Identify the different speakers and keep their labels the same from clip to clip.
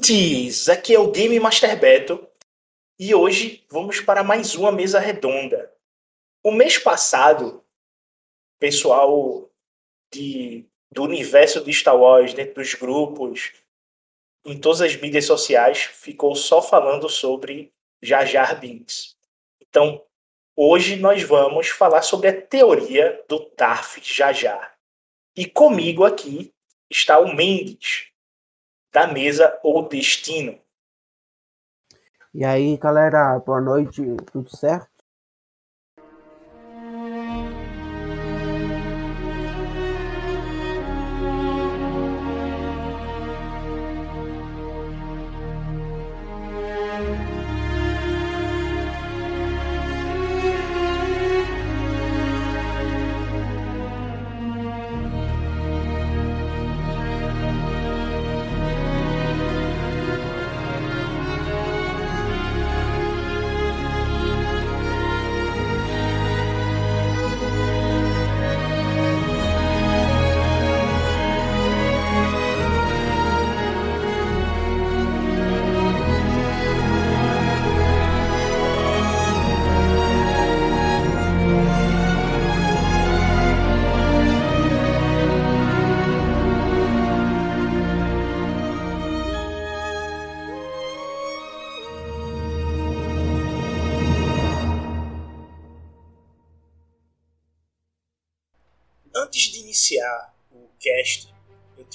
Speaker 1: ouvintes! Aqui é o Game Master Beto e hoje vamos para mais uma mesa redonda. O mês passado, pessoal de, do universo de Star Wars, dentro dos grupos, em todas as mídias sociais, ficou só falando sobre Jar Jar Binks. Então, hoje nós vamos falar sobre a teoria do Jar Jar. E comigo aqui está o Mendes, da mesa O Destino.
Speaker 2: E aí, galera, boa noite, tudo certo?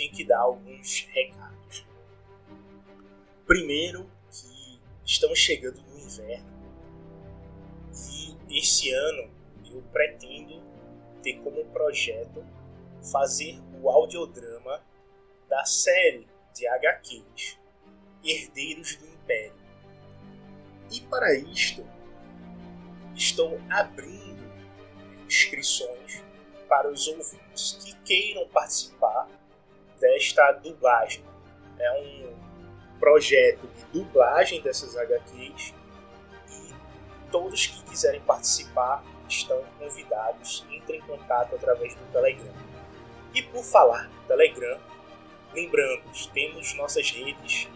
Speaker 1: Que dar alguns recados. Primeiro, que estamos chegando no inverno e esse ano eu pretendo ter como projeto fazer o audiodrama da série de HQs Herdeiros do Império. E para isto, estou abrindo inscrições para os ouvintes que queiram participar desta dublagem. É um projeto de dublagem dessas HQs e todos que quiserem participar estão convidados. Entrem em contato através do Telegram. E por falar no Telegram, lembrando, temos nossas redes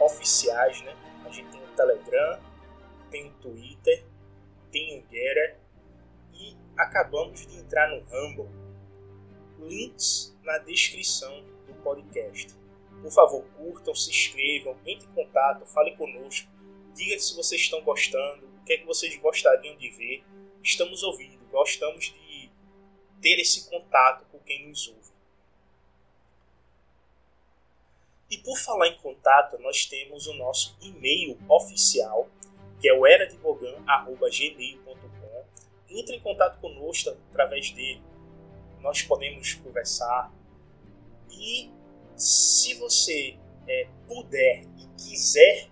Speaker 1: oficiais, né? A gente tem o Telegram, tem o Twitter, tem o Getter e acabamos de entrar no Rumble. Links na descrição do podcast. Por favor, curtam, se inscrevam, entre em contato, falem conosco, diga se vocês estão gostando, o que é que vocês gostariam de ver. Estamos ouvindo, gostamos de ter esse contato com quem nos ouve. E por falar em contato, nós temos o nosso e-mail oficial, que é o erademogan.gmail.com. Entre em contato conosco através dele. Nós podemos conversar. E se você é, puder e quiser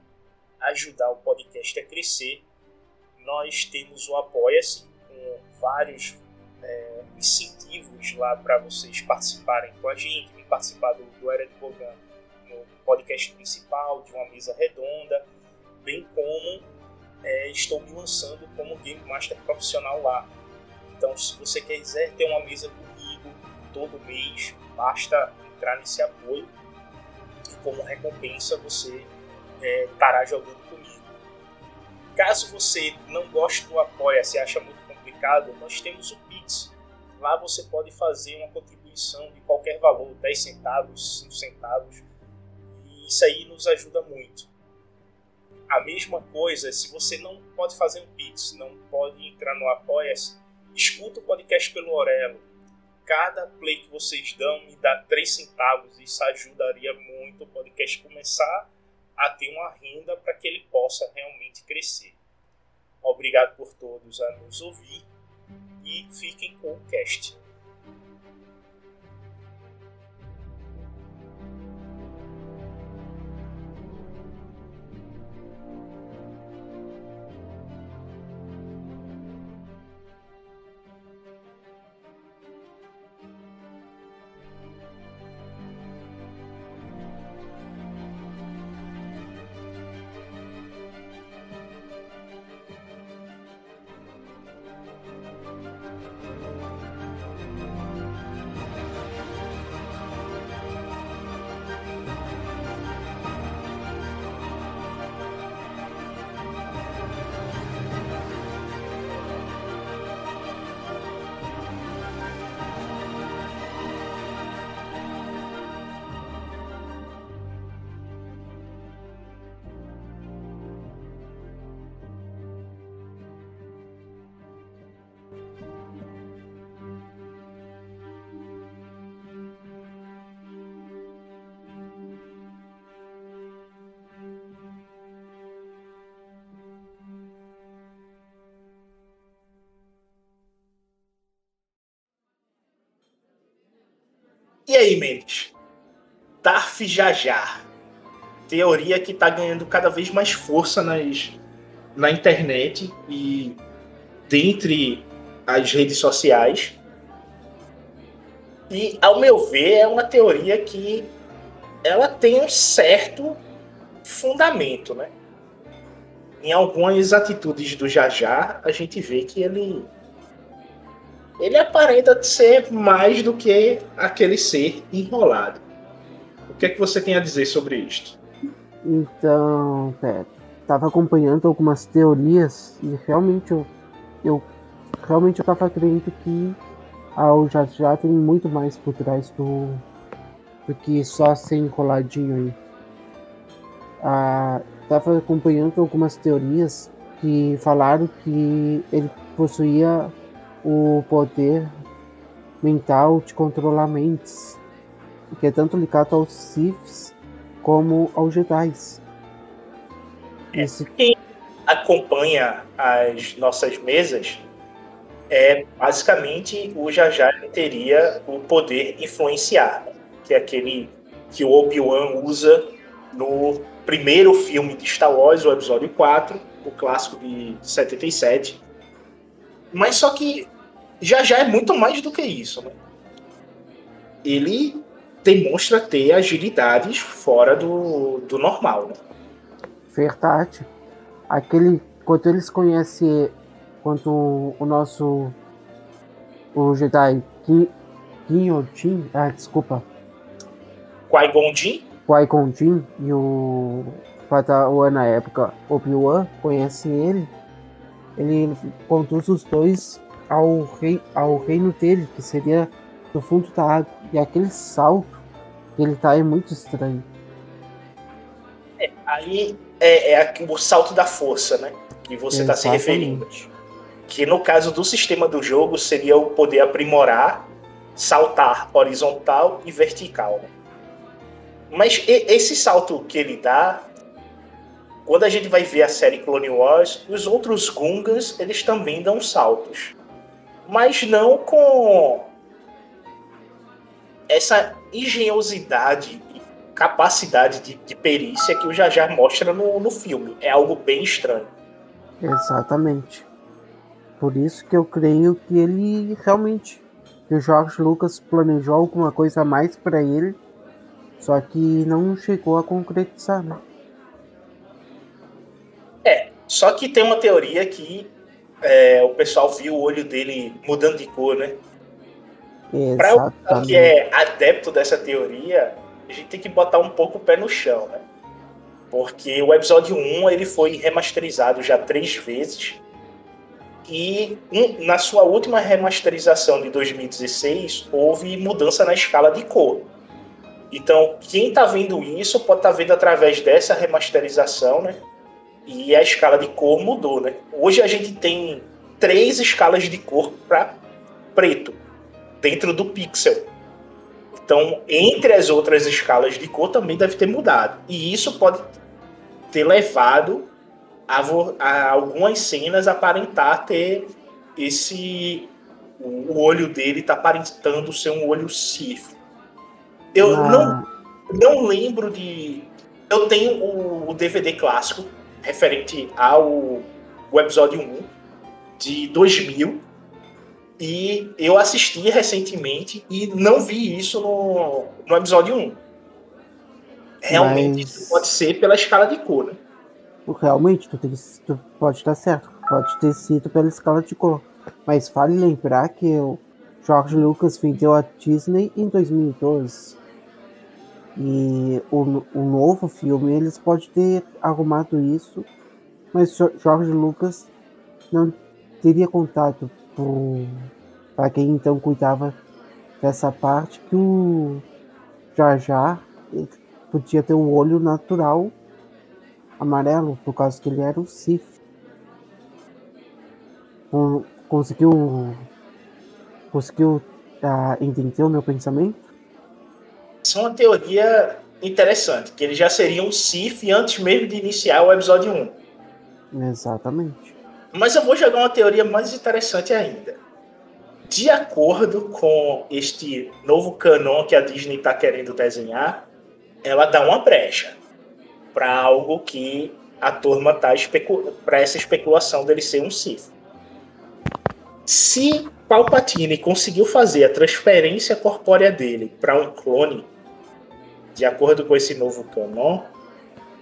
Speaker 1: ajudar o podcast a crescer, nós temos o Apoia-se com vários é, incentivos lá para vocês participarem com a gente, participar do, do Era de Bogan no podcast principal, de uma mesa redonda, bem como é, estou me lançando como Game Master profissional lá. Então, se você quiser ter uma mesa comigo todo mês, basta entrar nesse apoio e como recompensa você é, estará jogando comigo. Caso você não goste do apoia, se acha muito complicado, nós temos o Pix. Lá você pode fazer uma contribuição de qualquer valor, 10 centavos, 5 centavos, e isso aí nos ajuda muito. A mesma coisa, se você não pode fazer um Pix, não pode entrar no Apoia-se, escuta o podcast pelo Orelo. Cada play que vocês dão me dá 3 centavos, isso ajudaria muito o podcast começar a ter uma renda para que ele possa realmente crescer. Obrigado por todos a nos ouvir e fiquem com o cast. E aí, Mendes? Darth Jajar. Teoria que está ganhando cada vez mais força nas, na internet e dentre as redes sociais. E, ao meu ver, é uma teoria que ela tem um certo fundamento, né? Em algumas atitudes do Jajar, a gente vê que ele ele aparenta ser mais do que aquele ser enrolado. O que é que você tem a dizer sobre isto?
Speaker 2: Então, Pedro, estava acompanhando algumas teorias e realmente eu, eu realmente eu estava crendo que a já já tem muito mais por trás do, do que só ser enroladinho aí. Ah, estava acompanhando algumas teorias que falaram que ele possuía o poder mental de controlar mentes, que é tanto ligado aos Siths como aos Jedi.
Speaker 1: É, Esse... Quem acompanha as nossas mesas é basicamente o Jaja teria o poder influenciar, que é aquele que o Obi-Wan usa no primeiro filme de Star Wars, o episódio 4, o clássico de 77, mas só que já já é muito mais do que isso. Né? Ele demonstra ter agilidades fora do, do normal. Né?
Speaker 2: Verdade. Aquele. Quando eles conhecem. Quando o nosso. O Jedi Guilhotin. Ah, desculpa.
Speaker 1: Qui-Gon Jinn?
Speaker 2: Qui-Gon Jinn e o Padawan na época, Obi-Wan, conhecem ele ele conduz os dois ao, rei, ao reino dele, que seria no fundo da água. E aquele salto que ele tá é muito estranho.
Speaker 1: É, aí é, é, o salto da força, né? Que você está se referindo. Que no caso do sistema do jogo seria o poder aprimorar, saltar horizontal e vertical. Mas esse salto que ele dá quando a gente vai ver a série Clone Wars, os outros Gungans, eles também dão saltos. Mas não com essa engenhosidade e capacidade de, de, perícia que o Jajar mostra no, no filme. É algo bem estranho.
Speaker 2: Exatamente. Por isso que eu creio que ele realmente. Que o George Lucas planejou alguma coisa a mais para ele, só que não chegou a concretizar, né?
Speaker 1: Só que tem uma teoria que é, o pessoal viu o olho dele mudando de cor, né? Para o que é adepto dessa teoria, a gente tem que botar um pouco o pé no chão, né? Porque o episódio 1 ele foi remasterizado já três vezes. E um, na sua última remasterização de 2016, houve mudança na escala de cor. Então, quem está vendo isso pode estar tá vendo através dessa remasterização, né? E a escala de cor mudou, né? Hoje a gente tem três escalas de cor para preto dentro do pixel. Então, entre as outras escalas de cor também deve ter mudado. E isso pode ter levado a, a algumas cenas aparentar ter esse o olho dele tá aparentando ser um olho Sith. Eu ah. não não lembro de eu tenho o, o DVD clássico referente ao o episódio 1 de 2000 e eu assisti recentemente e não vi isso no, no episódio 1. Realmente Mas... isso pode ser pela escala de cor, né?
Speaker 2: Realmente, tu, tem, tu pode estar certo. Pode ter sido pela escala de cor. Mas vale lembrar que o George Lucas vendeu a Disney em 2012. E o, o novo filme, eles podem ter arrumado isso, mas Jorge Lucas não teria contato para quem então cuidava dessa parte que o Jar Jar podia ter um olho natural amarelo, por causa que ele era o Sith. Conseguiu conseguiu uh, entender o meu pensamento?
Speaker 1: É uma teoria interessante, que ele já seria um Sith antes mesmo de iniciar o episódio 1.
Speaker 2: Exatamente.
Speaker 1: Mas eu vou jogar uma teoria mais interessante ainda. de acordo com este novo canon que a Disney está querendo desenhar, ela dá uma brecha para algo que a turma tá para essa especulação dele ser um Sith. Se Palpatine conseguiu fazer a transferência corpórea dele para um clone, de acordo com esse novo canon,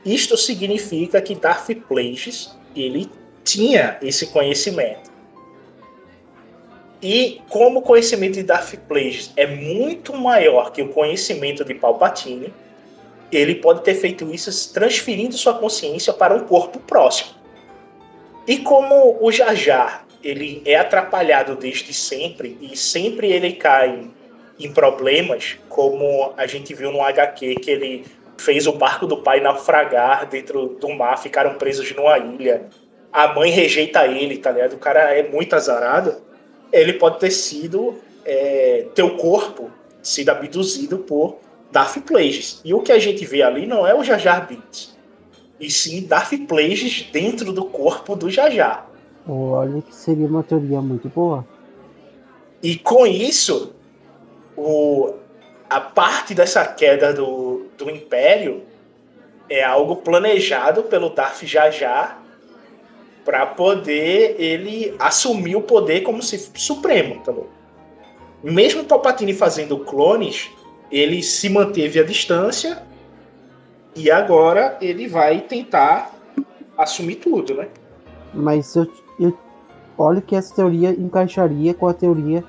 Speaker 1: isto significa que Darth Plagueis ele tinha esse conhecimento. E como o conhecimento de Darth Plagueis é muito maior que o conhecimento de Palpatine, ele pode ter feito isso transferindo sua consciência para um corpo próximo. E como o Jar Jar ele é atrapalhado desde sempre e sempre ele cai em problemas, como a gente viu no HQ que ele fez o barco do pai naufragar dentro do mar, ficaram presos numa ilha. A mãe rejeita ele, tá ligado? O cara é muito azarado. Ele pode ter sido é, teu corpo sido abduzido por Darth Plagueis. E o que a gente vê ali não é o Jar Jar Binks, e sim Darth Plagueis dentro do corpo do Jar Jar.
Speaker 2: Olha que seria uma teoria muito boa.
Speaker 1: E com isso, o, a parte dessa queda do, do Império é algo planejado pelo Darth Jar Jar para poder ele assumir o poder como se supremo, tá bom? Mesmo Palpatine fazendo clones, ele se manteve à distância e agora ele vai tentar assumir tudo, né?
Speaker 2: Mas eu, eu olha que essa teoria encaixaria com a teoria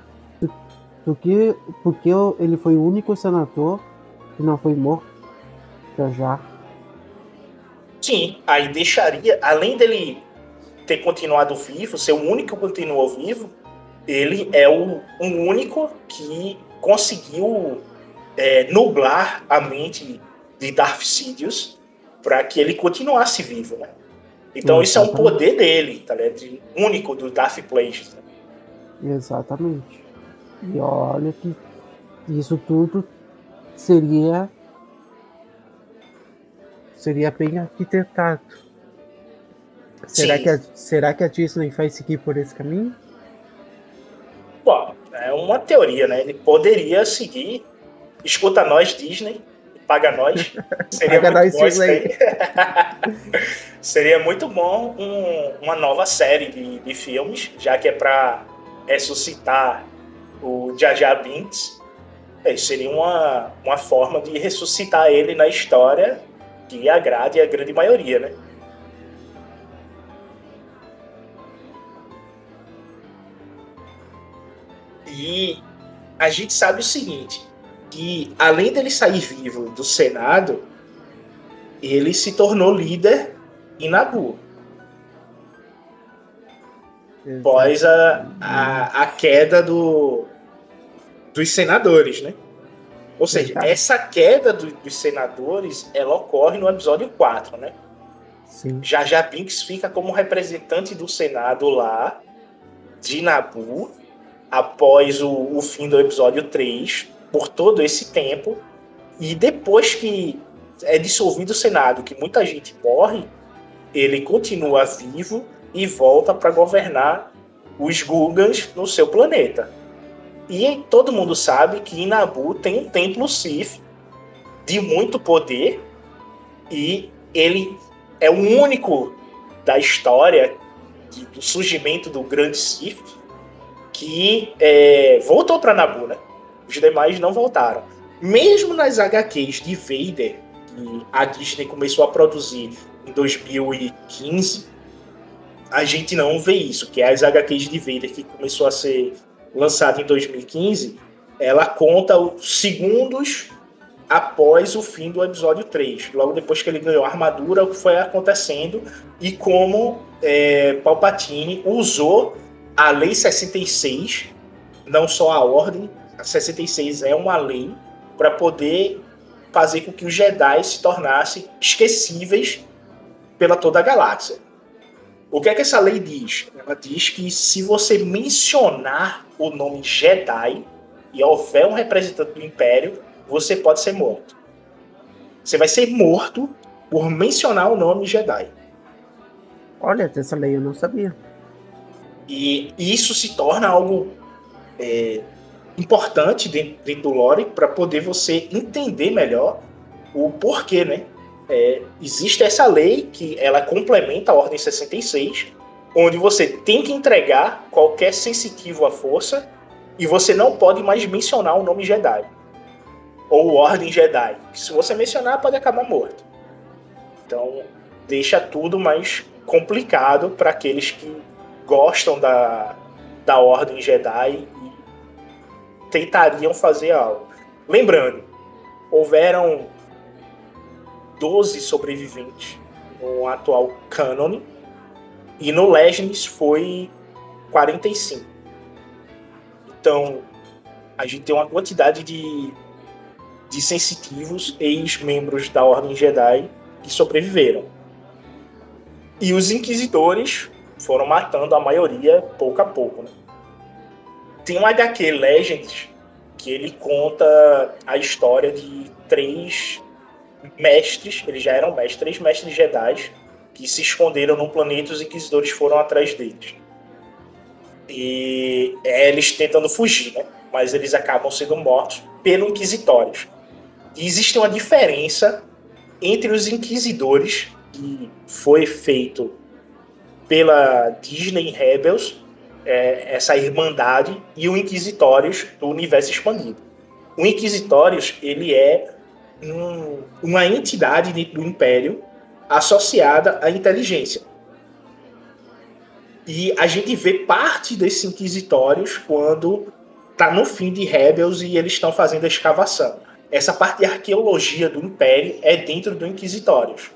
Speaker 2: do, do que porque ele foi o único senador que não foi morto já já.
Speaker 1: Sim, aí deixaria, além dele ter continuado vivo, ser o único que continuou vivo, ele é o, o único que conseguiu é, nublar a mente de Darth Sidious para que ele continuasse vivo, né? Então isso é um poder dele, tá ligado? Único do Darth Plagueis.
Speaker 2: Né? Exatamente. E olha que isso tudo seria seria bem arquitetado. Será que, a, será que a Disney vai seguir por esse caminho?
Speaker 1: Bom, é uma teoria, né? Ele poderia seguir escuta nós, Disney, paga nós. Seria paga muito nós, bom Disney. Seria muito bom um, uma nova série de, de filmes, já que é para ressuscitar o Jar Binks. É, seria uma, uma forma de ressuscitar ele na história que agrade a grande maioria, né? E a gente sabe o seguinte: que além dele sair vivo do Senado, ele se tornou líder em Nabu. Após a, a, a queda do, dos senadores, né? Ou seja, essa queda do, dos senadores, ela ocorre no episódio 4, né? Sim. Já já Binks fica como representante do Senado lá, de Nabu, após o, o fim do episódio 3, por todo esse tempo. E depois que é dissolvido o Senado, que muita gente morre, ele continua vivo e volta para governar os Gugans no seu planeta. E todo mundo sabe que em Nabu tem um templo Sith de muito poder e ele é o único da história de, do surgimento do grande Sith que é, voltou para Nabu, né? Os demais não voltaram. Mesmo nas HQs de Vader, que a Disney começou a produzir em 2015, a gente não vê isso, que é as HQs de Vader que começou a ser lançada em 2015, ela conta os segundos após o fim do episódio 3, logo depois que ele ganhou a armadura, o que foi acontecendo e como é, Palpatine usou a Lei 66, não só a Ordem, a 66 é uma lei para poder fazer com que os Jedi se tornassem esquecíveis pela toda a galáxia. O que é que essa lei diz? Ela diz que se você mencionar o nome Jedi e houver um representante do Império, você pode ser morto. Você vai ser morto por mencionar o nome Jedi.
Speaker 2: Olha, essa lei eu não sabia.
Speaker 1: E isso se torna algo é, importante dentro, dentro do lore para poder você entender melhor o porquê, né? É, existe essa lei que ela complementa a Ordem 66, onde você tem que entregar qualquer sensitivo à força e você não pode mais mencionar o nome Jedi ou Ordem Jedi. Se você mencionar, pode acabar morto. Então, deixa tudo mais complicado para aqueles que gostam da, da Ordem Jedi e tentariam fazer algo. Lembrando, houveram 12 sobreviventes no atual canon e no Legends foi 45. Então, a gente tem uma quantidade de, de sensitivos ex-membros da Ordem Jedi que sobreviveram. E os inquisidores foram matando a maioria pouco a pouco. Né? Tem um HQ Legends que ele conta a história de três mestres, eles já eram mestres, três mestres Jedi que se esconderam num planeta e os inquisidores foram atrás deles. E é eles tentando fugir, né? Mas eles acabam sendo mortos pelo Inquisitórios. E existe uma diferença entre os Inquisidores, que foi feito pela Disney Rebels, é, essa irmandade, e o Inquisitórios do universo expandido. O Inquisitórios, ele é um, uma entidade dentro do Império associada à inteligência. E a gente vê parte desses inquisitórios quando tá no fim de Rebels e eles estão fazendo a escavação. Essa parte de arqueologia do Império é dentro do Inquisitórios.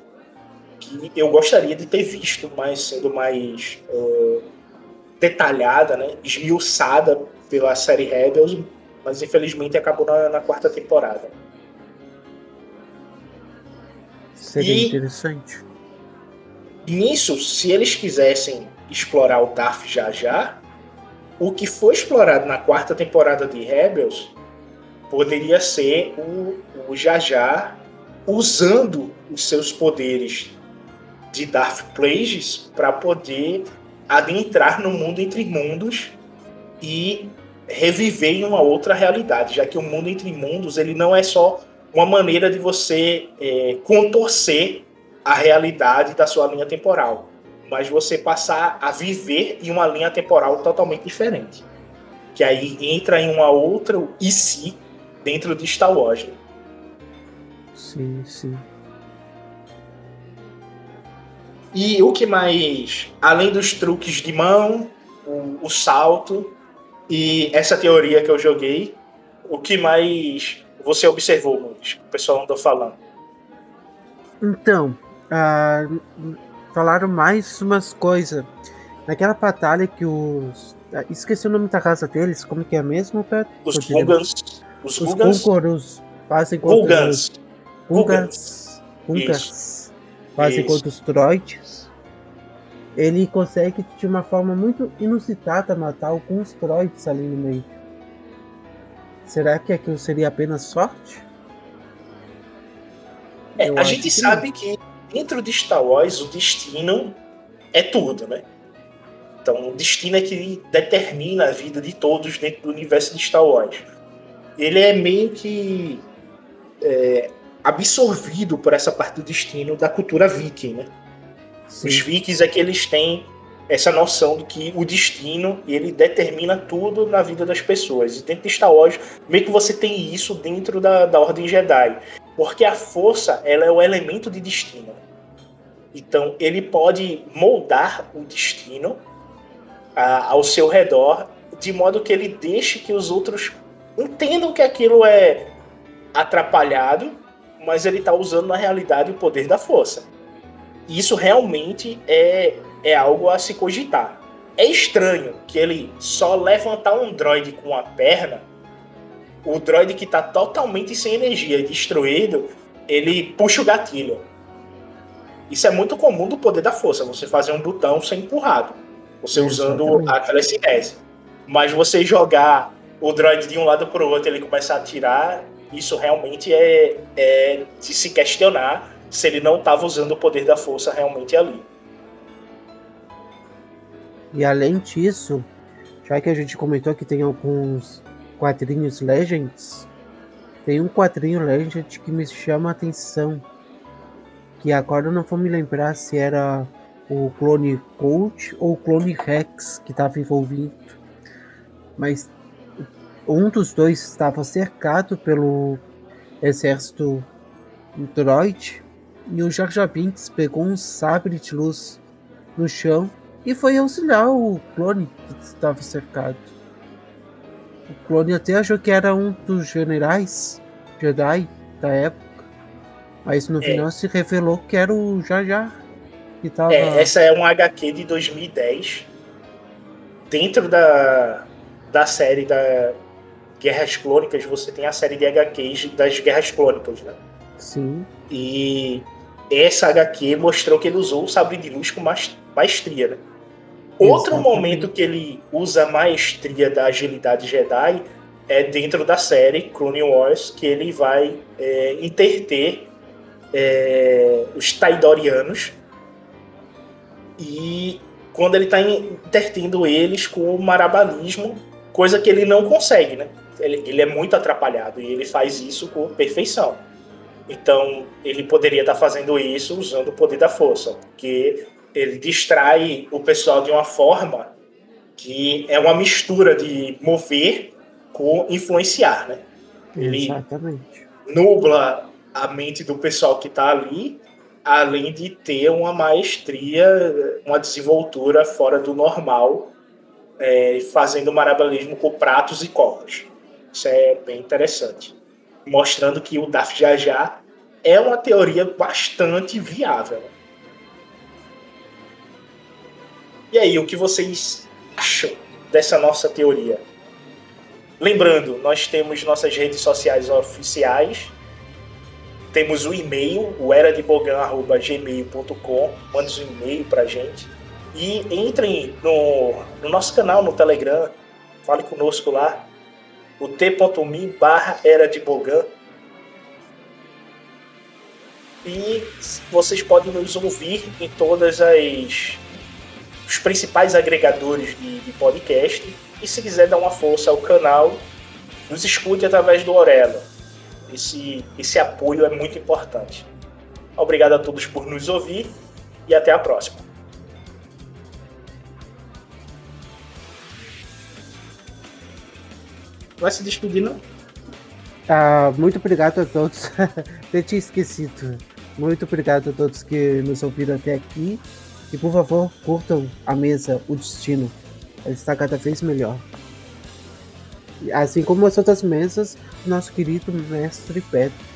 Speaker 1: Que eu gostaria de ter visto, mas sendo mais uh, detalhada, né, esmiuçada pela série Rebels, mas infelizmente acabou na, na quarta temporada.
Speaker 2: Seria e, interessante.
Speaker 1: Nisso, se eles quisessem explorar o Darth já já, o que foi explorado na quarta temporada de Rebels poderia ser o, o Jar usando os seus poderes de Darth Plagueis para poder adentrar no mundo entre mundos e reviver em uma outra realidade, já que o mundo entre mundos ele não é só uma maneira de você é, contorcer a realidade da sua linha temporal, mas você passar a viver em uma linha temporal totalmente diferente. Que aí entra em uma outra e si dentro de Star Wars.
Speaker 2: Sim, sim.
Speaker 1: E o que mais? Além dos truques de mão, o, o salto e essa teoria que eu joguei, o que mais você observou? O pessoal andou falando.
Speaker 2: Então, uh, falaram mais umas coisas. Naquela batalha que os. Ah, esqueci o nome da casa deles, como que é mesmo, Pet?
Speaker 1: Os Gungans.
Speaker 2: Os, os Gungans fazem contra os. Gungans. Gungans. Fazem contra os droids. Ele consegue, de uma forma muito inusitada, matar alguns droids ali no meio. Será que aquilo seria apenas sorte?
Speaker 1: É, a gente que sabe não. que dentro de Star Wars o destino é tudo, né? Então o destino é que determina a vida de todos dentro do universo de Star Wars. Ele é meio que é, absorvido por essa parte do destino da cultura viking, né? Sim. Os vikings é que eles têm essa noção de que o destino ele determina tudo na vida das pessoas. E dentro de Star Wars, meio que você tem isso dentro da, da Ordem Jedi. Porque a força ela é o elemento de destino. Então ele pode moldar o destino a, ao seu redor de modo que ele deixe que os outros entendam que aquilo é atrapalhado, mas ele está usando na realidade o poder da força. Isso realmente é é algo a se cogitar. É estranho que ele só levantar um droid com a perna, o droid que está totalmente sem energia destruído, ele puxa o gatilho. Isso é muito comum do poder da força, você fazer um botão ser empurrado, você usando a telecinese. Mas você jogar o droid de um lado para o outro ele começar a atirar, isso realmente é, é de se questionar se ele não estava usando o poder da força realmente ali.
Speaker 2: E além disso, já que a gente comentou que tem alguns quadrinhos Legends, tem um quadrinho Legend que me chama a atenção. Que agora eu não vou me lembrar se era o clone Colt ou o clone Rex que estava envolvido. Mas um dos dois estava cercado pelo exército droid e o Jar Jar Binks pegou um sabre de luz no chão e foi auxiliar o clone que estava cercado. O clone até achou que era um dos generais Jedi da época, mas no é. final se revelou que era o Jar Jar. Que tava...
Speaker 1: É, essa é um HQ de 2010, dentro da, da série da Guerras Clônicas, você tem a série de HQs das Guerras Clônicas, né?
Speaker 2: Sim.
Speaker 1: E essa HQ mostrou que ele usou o sabre de luz com maestria, né? Outro momento que ele usa a maestria da agilidade Jedi é dentro da série Clone Wars, que ele vai é, interter é, os Taidorianos e quando ele está intertendo eles com o marabalismo, coisa que ele não consegue, né? Ele, ele, é muito atrapalhado e ele faz isso com perfeição. Então, ele poderia estar tá fazendo isso usando o poder da força, porque ele distrai o pessoal de uma forma que é uma mistura de mover com influenciar, né?
Speaker 2: Ele Exatamente.
Speaker 1: nubla a mente do pessoal que está ali, além de ter uma maestria, uma desenvoltura fora do normal, é, fazendo marabalismo com pratos e copas. Isso é bem interessante. Mostrando que o Daf Jajá é uma teoria bastante viável. E aí, o que vocês acham dessa nossa teoria? Lembrando, nós temos nossas redes sociais oficiais, temos o e-mail, o eradebogan.gmail.com, mande um e-mail pra gente. E entrem no, no nosso canal no Telegram, fale conosco lá, o t.me barra era de Bogan. E vocês podem nos ouvir em todas as os principais agregadores de, de podcast. E se quiser dar uma força ao canal, nos escute através do Orelo. Esse, esse apoio é muito importante. Obrigado a todos por nos ouvir e até a próxima. Vai se despedir, não?
Speaker 2: Ah, muito obrigado a todos. Eu tinha esquecido. Muito obrigado a todos que nos ouviram até aqui. E por favor, curtam a mesa O Destino. Ela está cada vez melhor. Assim como as outras mesas, nosso querido mestre Pedro.